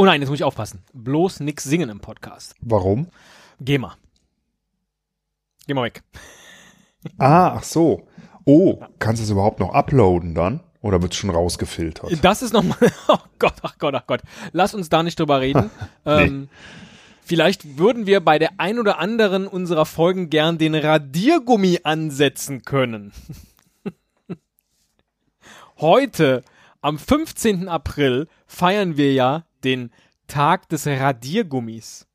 Oh nein, jetzt muss ich aufpassen. Bloß nix singen im Podcast. Warum? Geh mal. Geh mal weg. Ah, ach so. Oh, kannst du es überhaupt noch uploaden dann? Oder wird es schon rausgefiltert? Das ist nochmal. Oh Gott, ach Gott, ach Gott. Lass uns da nicht drüber reden. Nee. ähm, vielleicht würden wir bei der ein oder anderen unserer Folgen gern den Radiergummi ansetzen können. Heute, am 15. April, feiern wir ja den Tag des Radiergummis.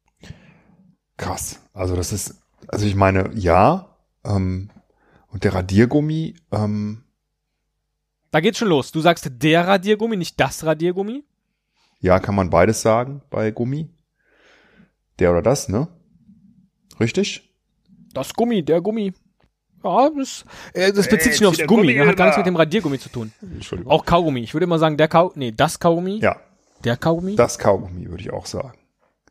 Krass. Also das ist, also ich meine, ja. Ähm, und der Radiergummi, ähm, Da geht's schon los. Du sagst der Radiergummi, nicht das Radiergummi. ja, kann man beides sagen bei Gummi. Der oder das, ne? Richtig? Das Gummi, der Gummi. Ja, das, äh, das bezieht sich nur aufs der Gummi, Gummi ne? hat gar nichts mit dem Radiergummi zu tun. Entschuldigung. Auch Kaugummi. Ich würde immer sagen, der Kau, nee, das Kaugummi, Ja, der Kaugummi. das Kaugummi würde ich auch sagen.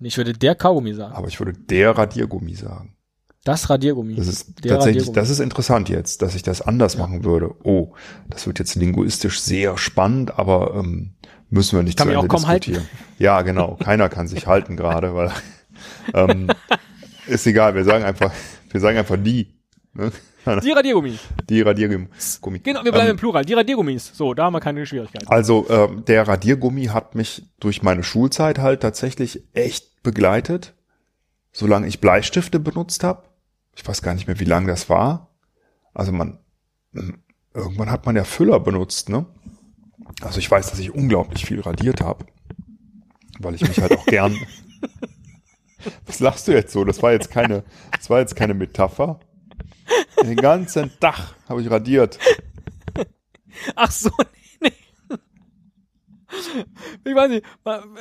Ich würde der Kaugummi sagen. Aber ich würde der Radiergummi sagen. Das Radiergummi. Das ist tatsächlich, Radiergummi. das ist interessant jetzt, dass ich das anders machen würde. Oh, das wird jetzt linguistisch sehr spannend, aber ähm, müssen wir nicht Kann zu Ende auch kaum halten. diskutieren. Ja, genau. Keiner kann sich halten gerade, weil ähm, ist egal. Wir sagen einfach, wir sagen einfach die. Ne? Die Radiergummi. Die Radiergummi. Genau, wir bleiben Ähm, im Plural. Die Radiergummis. So, da haben wir keine Schwierigkeiten. Also ähm, der Radiergummi hat mich durch meine Schulzeit halt tatsächlich echt begleitet, solange ich Bleistifte benutzt habe. Ich weiß gar nicht mehr, wie lange das war. Also man m, irgendwann hat man ja Füller benutzt, ne? Also ich weiß, dass ich unglaublich viel radiert habe, weil ich mich halt auch gern. Was lachst du jetzt so? Das war jetzt keine, das war jetzt keine Metapher. Den ganzen Tag habe ich radiert. Ach so, nee, nee. Ich weiß nicht,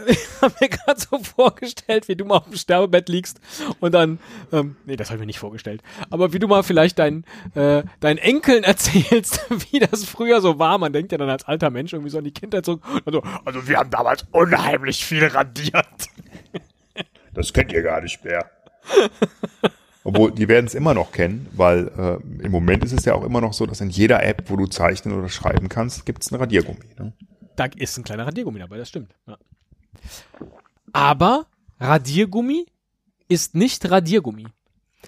ich habe mir gerade so vorgestellt, wie du mal auf dem Sterbebett liegst und dann, ähm, nee, das habe ich mir nicht vorgestellt, aber wie du mal vielleicht deinen, äh, deinen Enkeln erzählst, wie das früher so war. Man denkt ja dann als alter Mensch irgendwie so an die Kindheit zurück. Also, also wir haben damals unheimlich viel radiert. Das kennt ihr gar nicht mehr. Obwohl, die werden es immer noch kennen, weil äh, im Moment ist es ja auch immer noch so, dass in jeder App, wo du zeichnen oder schreiben kannst, gibt es einen Radiergummi. Ne? Da ist ein kleiner Radiergummi dabei, das stimmt. Ja. Aber Radiergummi ist nicht Radiergummi.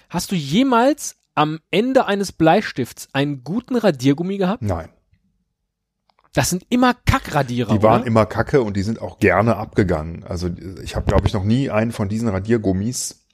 Hast du jemals am Ende eines Bleistifts einen guten Radiergummi gehabt? Nein. Das sind immer Kackradierer. Die waren oder? immer kacke und die sind auch gerne abgegangen. Also ich habe, glaube ich, noch nie einen von diesen Radiergummis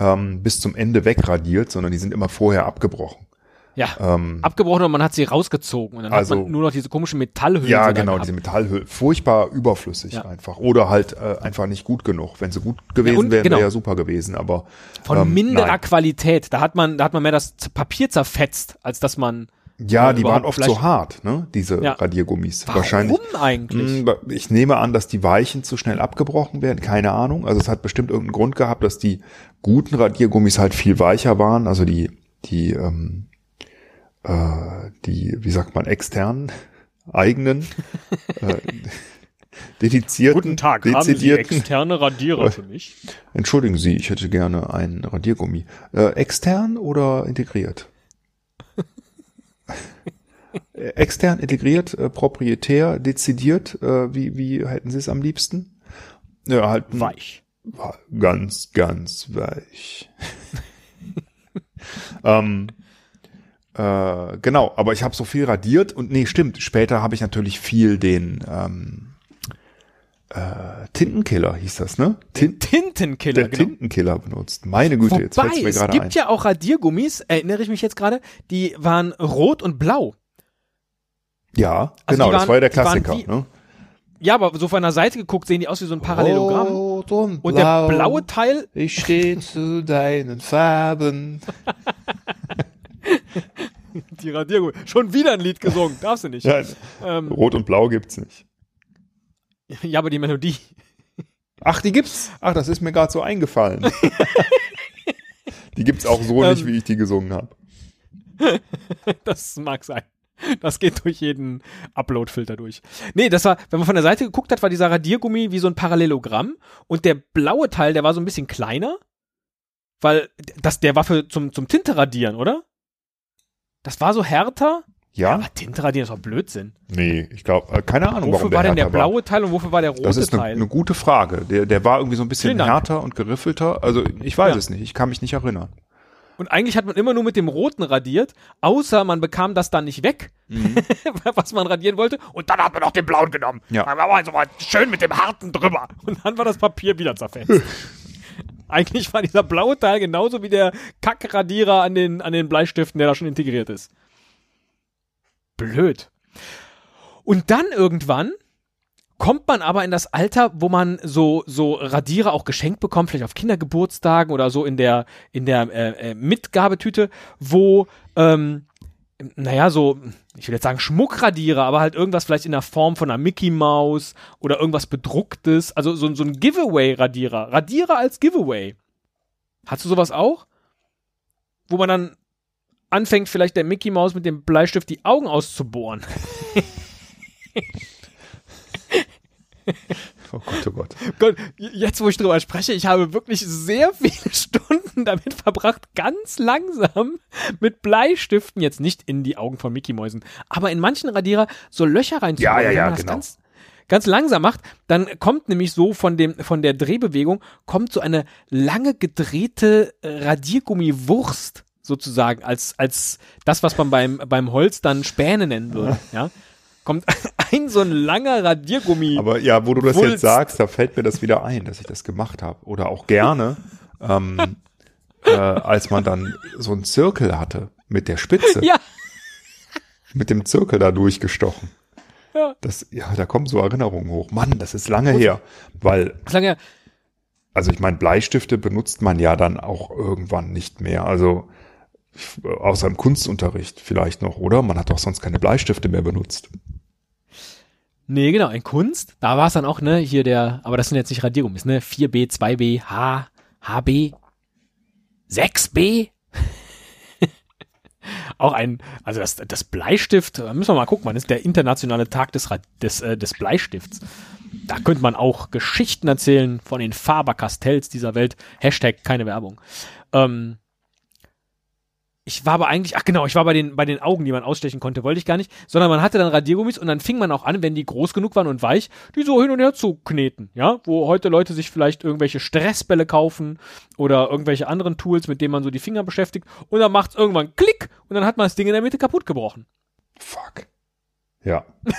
ähm, bis zum Ende wegradiert, sondern die sind immer vorher abgebrochen. ja, Ähm, abgebrochen und man hat sie rausgezogen und dann Also- hat man nur noch diese komische Metallhülse. ja, genau, diese Metallhülle. Furchtbar überflüssig Ja. einfach. Oder halt äh, einfach nicht gut genug. Wenn sie gut gewesen und- wären, genau. wäre ja super gewesen. Aber Von ähm, minderer nein. Qualität. Da hat man, da hat man mehr das Papier zerfetzt, als dass man. Ja, äh, die waren oft vielleicht- so hart, ne? Diese Ja. Radiergummis. Warum Wahrscheinlich. eigentlich? Mh, Ich nehme an, dass die Weichen zu schnell abgebrochen werden. Keine Ahnung. Also es hat bestimmt irgendeinen Grund gehabt, dass die guten Radiergummis halt viel weicher waren. Also die, die, ähm, äh, die, wie sagt man, externen, eigenen, äh, dedizierten, dezidierten. externe Radierer für mich? Entschuldigen Sie, ich hätte gerne einen Radiergummi. Äh, extern oder integriert? Extern, integriert, äh, proprietär, dezidiert, äh, wie, wie hätten Sie es am liebsten? Ja, halt Weich. ganz, ganz weich. ähm, äh, genau, aber ich habe so viel radiert und nee, stimmt. Später habe ich natürlich viel den ähm, äh, Tintenkiller hieß das, ne? Tin Tintenkiller, der genau. Tintenkiller benutzt. Meine Güte, jetzt Wobei, fällt's mir es gerade gibt ein. ja auch Radiergummis, erinnere ich mich jetzt gerade, die waren rot und blau. Ja, Also genau, die das waren- war ja der waren Klassiker. wie- Ne? Ja, aber so von der Seite geguckt sehen die aus wie so ein Parallelogramm. Rot und, und der blaue Teil, ich stehe zu deinen Farben. die Radiergummi, schon wieder ein Lied gesungen, darfst du nicht. Ja, Ähm, Rot und Blau gibt's nicht. ja, aber die Melodie. Ach, die gibt's. Ach, das ist mir gerade so eingefallen. die gibt's auch so nicht, Ähm. wie ich die gesungen habe. Das mag sein. Das geht durch jeden Upload-Filter durch. Nee, das war, wenn man von der Seite geguckt hat, war dieser Radiergummi wie so ein Parallelogramm und der blaue Teil, der war so ein bisschen kleiner, weil das, der war für zum, zum Tinte radieren, oder? Das war so härter. Ja? Aber Tintenradieren ist doch Blödsinn. Nee, ich glaube, äh, keine Ahnung, Wofür warum war denn der härter war. blaue Teil und wofür war der rote Das ist eine, Teil? eine gute Frage. Der, der war irgendwie so ein bisschen härter und geriffelter. Also ich weiß Ja. es nicht. Ich kann mich nicht erinnern. Und eigentlich hat man immer nur mit dem roten radiert, außer man bekam das dann nicht weg, was man radieren wollte. Und dann hat man auch den blauen genommen. Ja. Dann war man so mal schön mit dem harten drüber. Und dann war das Papier wieder zerfetzt. eigentlich war dieser blaue Teil genauso wie der Kackradierer an den, an den Bleistiften, der da schon integriert ist. Blöd. Und dann irgendwann kommt man aber in das Alter, wo man so so Radierer auch geschenkt bekommt, vielleicht auf Kindergeburtstagen oder so in der in der äh, äh, Mitgabetüte, wo ähm, naja, so, ich will jetzt sagen Schmuckradierer, aber halt irgendwas vielleicht in der Form von einer Mickey Maus oder irgendwas bedrucktes, also so, so ein Giveaway-Radierer. Radierer als Giveaway. Hast du sowas auch? Wo man dann anfängt, vielleicht der Mickey Maus mit dem Bleistift die Augen auszubohren. Oh Gott, oh Gott. Gott, jetzt wo ich drüber spreche, ich habe wirklich sehr viele Stunden damit verbracht, ganz langsam mit Bleistiften, jetzt nicht in die Augen von Mickey Mäusen, aber in manchen Radierer so Löcher reinzubauen. Ja, ja, Wenn ja, man das genau. Ganz, ganz langsam macht, dann kommt nämlich so von dem, von der Drehbewegung, kommt so eine lange gedrehte Radiergummiwurst sozusagen als, als das, was man beim, beim Holz dann Späne nennen würde, ja. Kommt ein so ein langer Radiergummi. Aber ja, wo du das Wulst. jetzt sagst, da fällt mir das wieder ein, dass ich das gemacht habe. Oder auch gerne, ähm, äh, als man dann so einen Zirkel hatte mit der Spitze, ja, mit dem Zirkel da durchgestochen. Ja. Das, ja, da kommen so Erinnerungen hoch. Mann, das ist lange her. Weil, lange, also ich meine, Bleistifte benutzt man ja dann auch irgendwann nicht mehr. Also außer im Kunstunterricht vielleicht noch, oder? Man hat doch sonst keine Bleistifte mehr benutzt. Nee, genau, in Kunst, da war es dann auch, ne, hier der, aber das sind jetzt nicht Radiergummis, ne, 4B, 2B, H, HB, 6B. auch ein, also das, das Bleistift, da müssen wir mal gucken, wann ist der internationale Tag des, des, äh, des Bleistifts. Da könnte man auch Geschichten erzählen von den Faber-Castells dieser Welt. Hashtag keine Werbung. Ähm, ich war aber eigentlich, ach genau, ich war bei den, bei den Augen, die man ausstechen konnte, wollte ich gar nicht, sondern man hatte dann Radiergummis und dann fing man auch an, wenn die groß genug waren und weich, die so hin und her zu kneten, ja, wo heute Leute sich vielleicht irgendwelche Stressbälle kaufen oder irgendwelche anderen Tools, mit denen man so die Finger beschäftigt und dann macht's irgendwann Klick und dann hat man das Ding in der Mitte kaputt gebrochen. Fuck. Ja.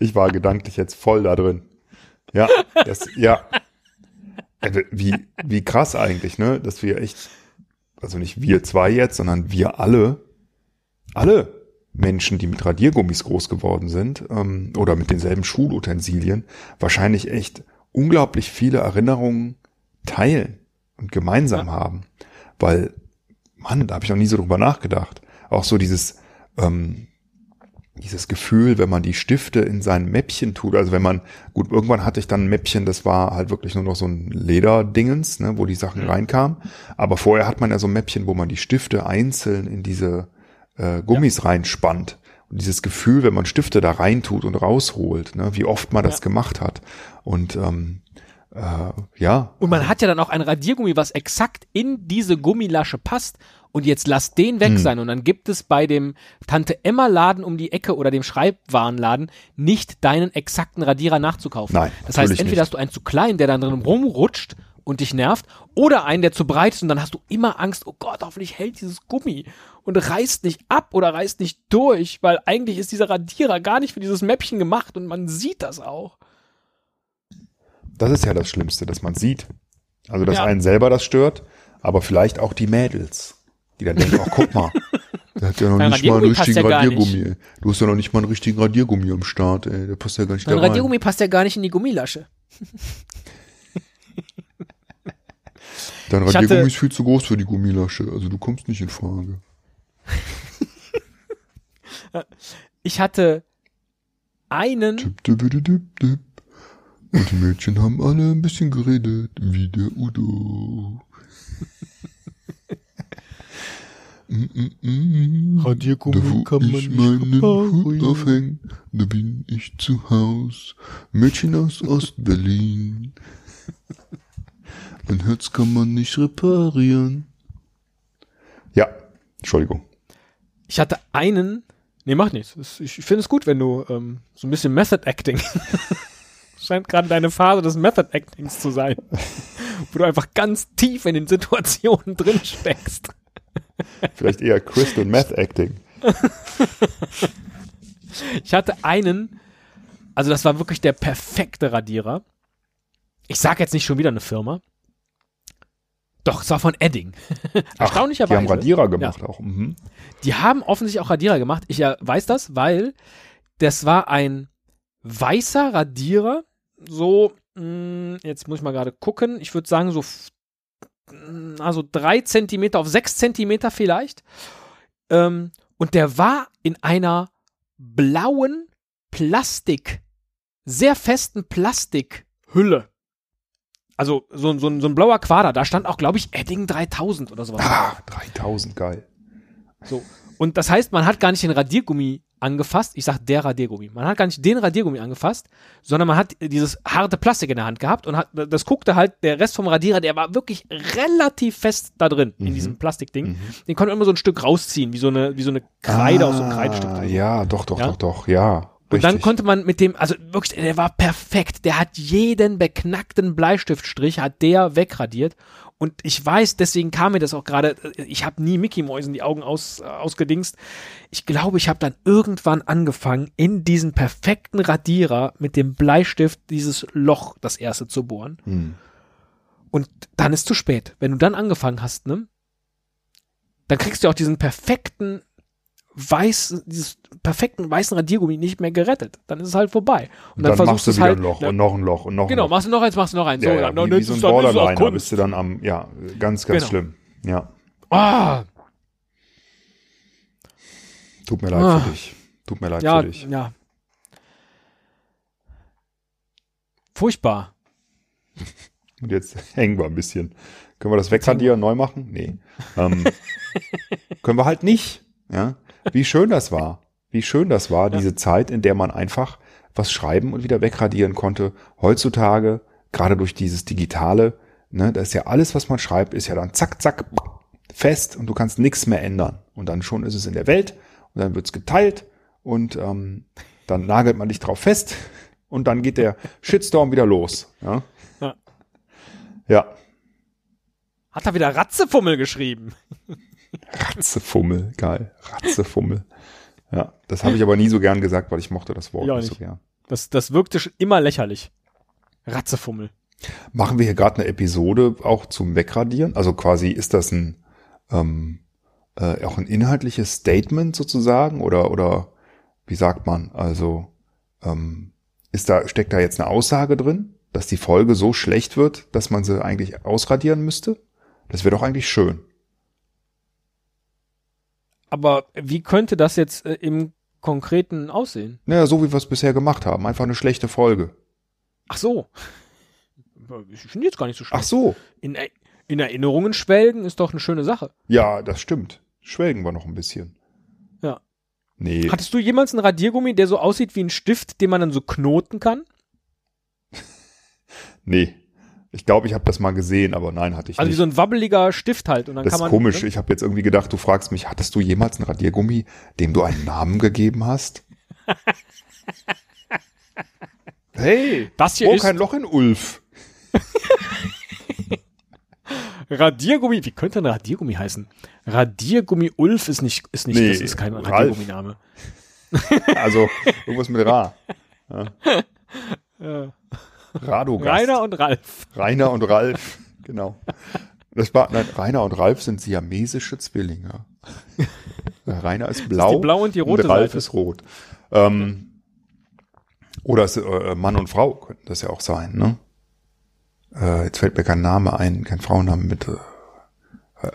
ich war gedanklich jetzt voll da drin. Ja, das, ja. Also Wie, wie krass eigentlich, ne? Dass wir echt, also nicht wir zwei jetzt, sondern wir alle, alle Menschen, die mit Radiergummis groß geworden sind, ähm, oder mit denselben Schulutensilien, wahrscheinlich echt unglaublich viele Erinnerungen teilen und gemeinsam haben. Weil, Mann, da habe ich noch nie so drüber nachgedacht. Auch so dieses, ähm, dieses Gefühl, wenn man die Stifte in sein Mäppchen tut, also wenn man, gut, irgendwann hatte ich dann ein Mäppchen, das war halt wirklich nur noch so ein Lederdingens, ne, wo die Sachen reinkamen. Aber vorher hat man ja so ein Mäppchen, wo man die Stifte einzeln in diese äh, Gummis reinspannt. Und dieses Gefühl, wenn man Stifte da reintut und rausholt, ne, wie oft man das Ja. gemacht hat. Und ähm, äh, ja, Und man hat ja dann auch ein Radiergummi, was exakt in diese Gummilasche passt. Und jetzt lass den weg sein. Und dann gibt es bei dem Tante Emma Laden um die Ecke oder dem Schreibwarenladen nicht deinen exakten Radierer nachzukaufen. Nein, Das heißt, entweder nicht. hast du einen zu klein, der dann drin rumrutscht und dich nervt, oder einen, der zu breit ist und dann hast du immer Angst, oh Gott, hoffentlich hält dieses Gummi und reißt nicht ab oder reißt nicht durch, weil eigentlich ist dieser Radierer gar nicht für dieses Mäppchen gemacht und man sieht das auch. Das ist ja das Schlimmste, dass man sieht. Also, dass Ja. einen selber das stört, aber vielleicht auch die Mädels, die dann denken, ach, guck mal, der hat ja noch nicht mal einen richtigen ja Radiergummi. Du hast ja noch nicht mal einen richtigen Radiergummi am Start, ey. Der passt ja gar nicht Dein da rein. Radiergummi passt ja gar nicht in die Gummilasche. Dein Ich Radiergummi ist viel zu groß für die Gummilasche. Also, du kommst nicht in Frage. Ich hatte einen, tipp, tipp, tipp. Und die Mädchen haben alle ein bisschen geredet, wie der Udo. Mm, mm, mm. Radiergummi Da wo kann man ich nicht meinen Hut reparieren. aufhäng, da bin ich zu Haus. Mädchen aus Ostberlin. Ein Herz kann man nicht reparieren. Entschuldigung. Ich hatte einen, nee, mach nichts. Ich finde es gut, wenn du ähm, so ein bisschen Method Acting. Scheint gerade deine Phase des Method Actings zu sein. Wo du einfach ganz tief in den Situationen drin steckst. Vielleicht eher Crystal Meth Acting. Ich hatte einen, also das war wirklich der perfekte Radierer. Ich sage jetzt nicht schon wieder eine Firma. Doch, es war von Edding. Erstaunlicherweise. Die haben Radierer gemacht auch. Mhm. Die haben offensichtlich auch Radierer gemacht. Ich äh, weiß das, weil das war ein weißer Radierer. So, mh, jetzt muss ich mal gerade gucken. Ich würde sagen, so mh, also drei Zentimeter auf sechs Zentimeter vielleicht. Ähm, und der war in einer blauen Plastik, sehr festen Plastikhülle. Also so, so, ein- so ein blauer Quader. Da stand auch, glaube ich, Edding 3000 oder sowas. Ah, 3000, geil. So. Und das heißt, man hat gar nicht den Radiergummi angefasst. Ich sag der Radiergummi. Man hat gar nicht den Radiergummi angefasst, sondern man hat dieses harte Plastik in der Hand gehabt und hat, das guckte halt, der Rest vom Radierer, der war wirklich relativ fest da drin, in diesem Plastikding. Den konnte man immer so ein Stück rausziehen, wie so eine, wie so eine Kreide aus so einem Kreidestück. Ah, drin. Ja, doch, doch, Ja? doch, doch, ja. Und dann Richtig. konnte man mit dem, also wirklich, der war perfekt. Der hat jeden beknackten Bleistiftstrich, hat der wegradiert. Und ich weiß, deswegen kam mir das auch gerade, ich habe nie Mickey Mäusen die Augen aus, äh, ausgedingst. Ich glaube, ich habe dann irgendwann angefangen, in diesen perfekten Radierer mit dem Bleistift dieses Loch das erste zu bohren. Hm. Und dann ist zu spät. Wenn du dann angefangen hast, ne, dann kriegst du auch diesen perfekten weiß, dieses perfekten weißen Radiergummi nicht mehr gerettet. Dann ist es halt vorbei. Und dann, machst du es wieder halt, ein Loch und noch ein Loch und noch Genau, ein Loch. machst du noch eins, machst du noch eins. Ja, so, ja, dann, dann wie, wie ist so ein dann Borderliner bist du dann am, ja, ganz, ganz Genau. schlimm. Ja, Ah, tut mir leid Ah. für dich. Tut mir leid ja, für dich. ja. Furchtbar. Und jetzt hängen wir ein bisschen. Können wir das wegradieren, neu machen? Nee. Ähm, können wir halt nicht. Ja. Wie schön das war. Wie schön das war, diese Zeit, in der man einfach was schreiben und wieder wegradieren konnte. Heutzutage, gerade durch dieses Digitale, ne, da ist ja alles, was man schreibt, ist ja dann zack, zack, fest und du kannst nichts mehr ändern. Und dann schon ist es in der Welt und dann wird's geteilt und ähm, dann nagelt man dich drauf fest und dann geht der Shitstorm wieder los. Ja. Ja. Ja, Hat er wieder Ratzefummel geschrieben. Ratzefummel, geil. Ratzefummel. Ja, das habe ich aber nie so gern gesagt, weil ich mochte das Wort Ja, nicht so nicht. gern. Das, das wirkte schon immer lächerlich. Ratzefummel. Machen wir hier gerade eine Episode auch zum Wegradieren? Also quasi ist das ein ähm, äh, auch ein inhaltliches Statement sozusagen oder oder wie sagt man? Also ähm, ist da steckt da jetzt eine Aussage drin, dass die Folge so schlecht wird, dass man sie eigentlich ausradieren müsste? Das wäre doch eigentlich schön. Aber wie könnte das jetzt äh, im Konkreten aussehen? Naja, so wie wir es bisher gemacht haben, einfach eine schlechte Folge. Ach so. Ich finde jetzt gar nicht so schlimm. Ach so, In, in Erinnerungen schwelgen ist doch eine schöne Sache. Ja, das stimmt. Schwelgen wir noch ein bisschen. Ja. Nee, Hattest du jemals einen Radiergummi, der so aussieht wie ein Stift, den man dann so knoten kann? nee. Ich glaube, ich habe das mal gesehen, aber nein, hatte ich Also wie nicht. so ein wabbeliger Stift halt. Und dann das kann ist man, komisch. Ne? Ich habe jetzt irgendwie gedacht, du fragst mich, hattest du jemals einen Radiergummi, dem du einen Namen gegeben hast? hey, Das hier oh, ist kein Loch in Ulf. Radiergummi. Wie könnte ein Radiergummi heißen? Radiergummi Ulf ist nicht, ist nicht, Nee, das ist kein. Radiergumminame. Also irgendwas mit Ra. Ja. Radogast. Rainer und Ralf. Rainer und Ralf, genau. Das war, nein, Rainer und Ralf sind siamesische Zwillinge. Rainer ist blau, die blaue und die rote Ralf Seite. ist rot. Ähm, oder es, äh, Mann und Frau könnten das ja auch sein, ne? Äh, jetzt fällt mir kein Name ein, kein Frauenname mit äh,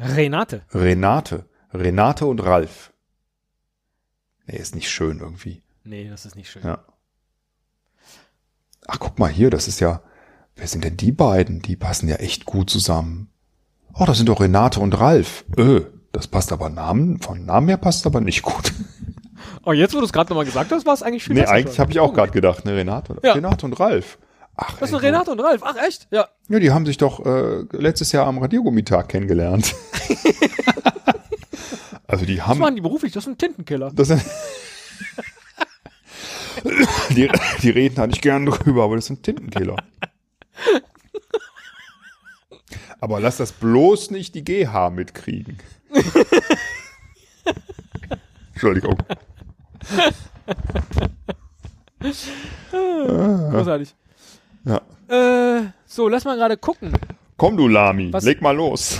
Renate. Renate. Renate und Ralf. Nee, ist nicht schön irgendwie. Nee, das ist nicht schön. Ja. Ach, guck mal hier, das ist ja, wer sind denn die beiden? Die passen ja echt gut zusammen. Oh, das sind doch Renate und Ralf. Öh, das passt aber Namen, von Namen her passt aber nicht gut. Oh, jetzt, wo du es gerade nochmal gesagt hast, war es eigentlich viel nee, eigentlich habe ich auch gerade gedacht, ne, Renate, Ja. Renate und Ralf. Ach, Das sind Renate und Ralf. Ach, echt? Ja. Ja, die haben sich doch äh, letztes Jahr am Radiergummitag kennengelernt. also die Was haben. machen die beruflich? Das ein Tintenkiller. Das sind die, die reden da nicht gern drüber, aber das sind Tintenkiller. Aber lass das bloß nicht die GH mitkriegen. Entschuldigung. Großartig. Ja. Äh, so, lass mal gerade gucken. Komm du Lami, Was- leg mal los.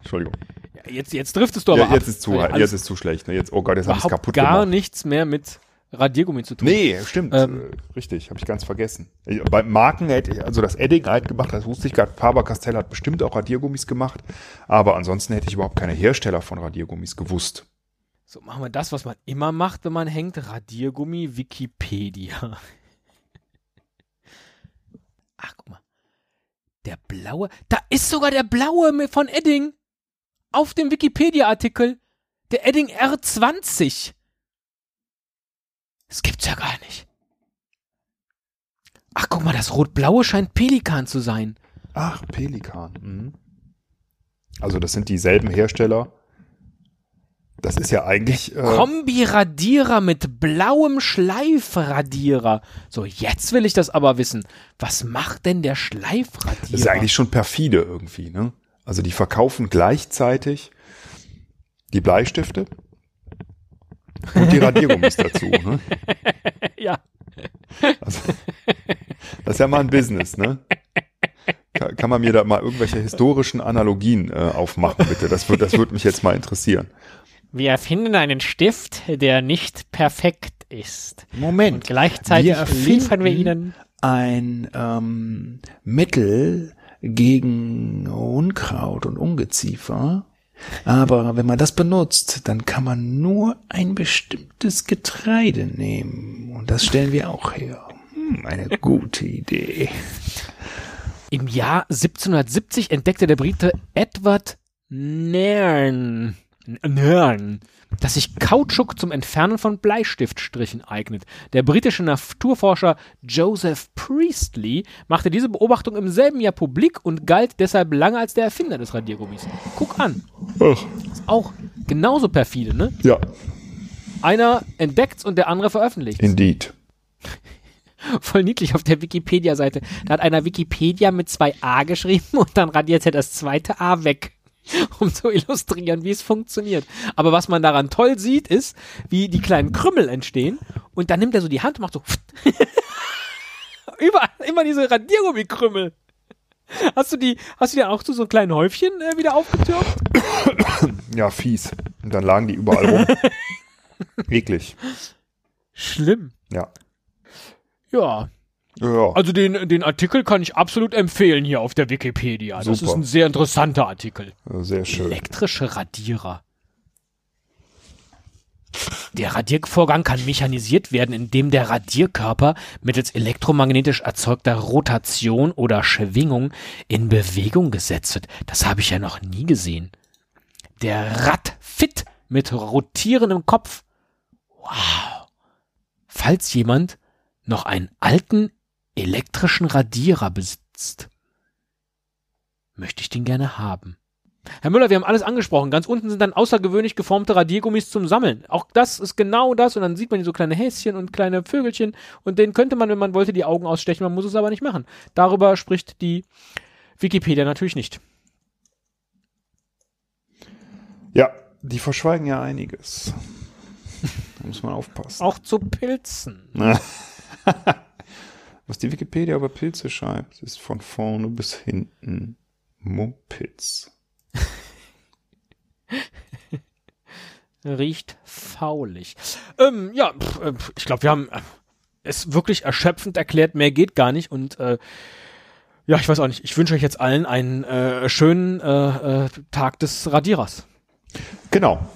Entschuldigung. Ja, Jetzt, jetzt driftest du aber Ja, jetzt ab. ist zu, Weil jetzt ist zu schlecht. Ne? Jetzt, oh Gott, jetzt habe ich kaputt gar gemacht. nichts mehr mit Radiergummi zu tun. Nee, stimmt. Ähm. Äh, Richtig, habe ich ganz vergessen. Ich- Bei Marken hätte ich, also das Edding halt gemacht, das wusste ich gerade. Faber-Castell hat bestimmt auch Radiergummis gemacht. Aber ansonsten hätte ich überhaupt keine Hersteller von Radiergummis gewusst. So, machen wir das, was man immer macht, wenn man hängt. Radiergummi, Wikipedia. Ach, guck mal. Der blaue. Da ist sogar der blaue von Edding. Auf dem Wikipedia-Artikel. Der Edding R20. Das gibt's ja gar nicht. Ach, guck mal, das rot-blaue scheint Pelikan zu sein. Ach, Pelikan. Mhm. Also das sind dieselben Hersteller. Das ist ja eigentlich. Äh, Kombi-Radierer mit blauem Schleifradierer. So, jetzt will ich das aber wissen. Was macht denn der Schleifradierer? das ist eigentlich schon perfide irgendwie. Ne? Also die verkaufen gleichzeitig die Bleistifte und die Radiergummis dazu. Ne? ja. Also, das ist ja mal ein Business, ne? Kann, kann man mir da mal irgendwelche historischen Analogien äh, aufmachen, bitte? Das würde das würd mich jetzt mal interessieren. Wir erfinden einen Stift, der nicht perfekt ist. Moment. Und gleichzeitig Wir liefern wir Ihnen. ein ähm, Mittel gegen Unkraut und Ungeziefer. Aber wenn man das benutzt, dann kann man nur ein bestimmtes Getreide nehmen. Und das stellen wir auch her. Hm, eine gute Idee. Im Jahr 1770 entdeckte der Brite Edward Nairn, Nairn dass sich Kautschuk zum Entfernen von Bleistiftstrichen eignet. Der britische Naturforscher Joseph Priestley machte diese Beobachtung im selben Jahr publik und galt deshalb lange als der Erfinder des Radiergummis. Guck an. Ist auch genauso perfide, ne? Ja, Einer entdeckt's und der andere veröffentlicht. indeed. Voll niedlich auf der Wikipedia-Seite. Da hat einer Wikipedia mit zwei A geschrieben und dann radiert er das zweite A weg. Um zu illustrieren, wie es funktioniert. Aber was man daran toll sieht, ist, wie die kleinen Krümmel entstehen und dann nimmt er so die Hand und macht so überall immer diese Radiergummikrümmel. Hast du die, hast du die auch zu so kleinen Häufchen äh, wieder aufgetürmt? Ja, fies. Und dann lagen die überall rum. Eklig. Schlimm. Ja. Ja, Ja. also den, den Artikel kann ich absolut empfehlen hier auf der Wikipedia. Das Super. ist ein sehr interessanter Artikel. Sehr schön. Elektrische Radierer. Der Radiervorgang kann mechanisiert werden, indem der Radierkörper mittels elektromagnetisch erzeugter Rotation oder Schwingung in Bewegung gesetzt wird. Das habe ich ja noch nie gesehen. Der Radfit mit rotierendem Kopf. Wow. Falls jemand noch einen alten elektrischen Radierer besitzt, möchte ich den gerne haben. Herr Müller, wir haben alles angesprochen. Ganz unten sind dann außergewöhnlich geformte Radiergummis zum Sammeln. Auch das ist genau das. Und dann sieht man hier so kleine Häschen und kleine Vögelchen. Und denen könnte man, wenn man wollte, die Augen ausstechen. Man muss es aber nicht machen. Darüber spricht die Wikipedia natürlich nicht. Ja, die verschweigen ja einiges. Da muss man aufpassen. Auch zu Pilzen. Was die Wikipedia über Pilze schreibt, ist von vorne bis hinten Mumpitz. Riecht faulig. Ähm, ja, pf, äh, ich glaube, wir haben äh, es wirklich erschöpfend erklärt. Mehr geht gar nicht. Und äh, ja, ich weiß auch nicht. Ich wünsche euch jetzt allen einen äh, schönen äh, äh, Tag des Radierers. Genau.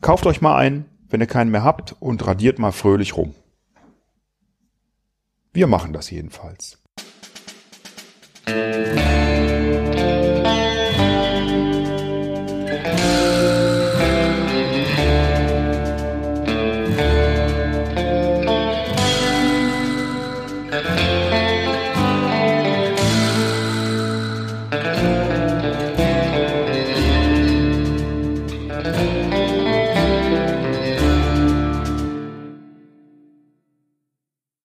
Kauft euch mal einen, wenn ihr keinen mehr habt, und radiert mal fröhlich rum. Wir machen das jedenfalls.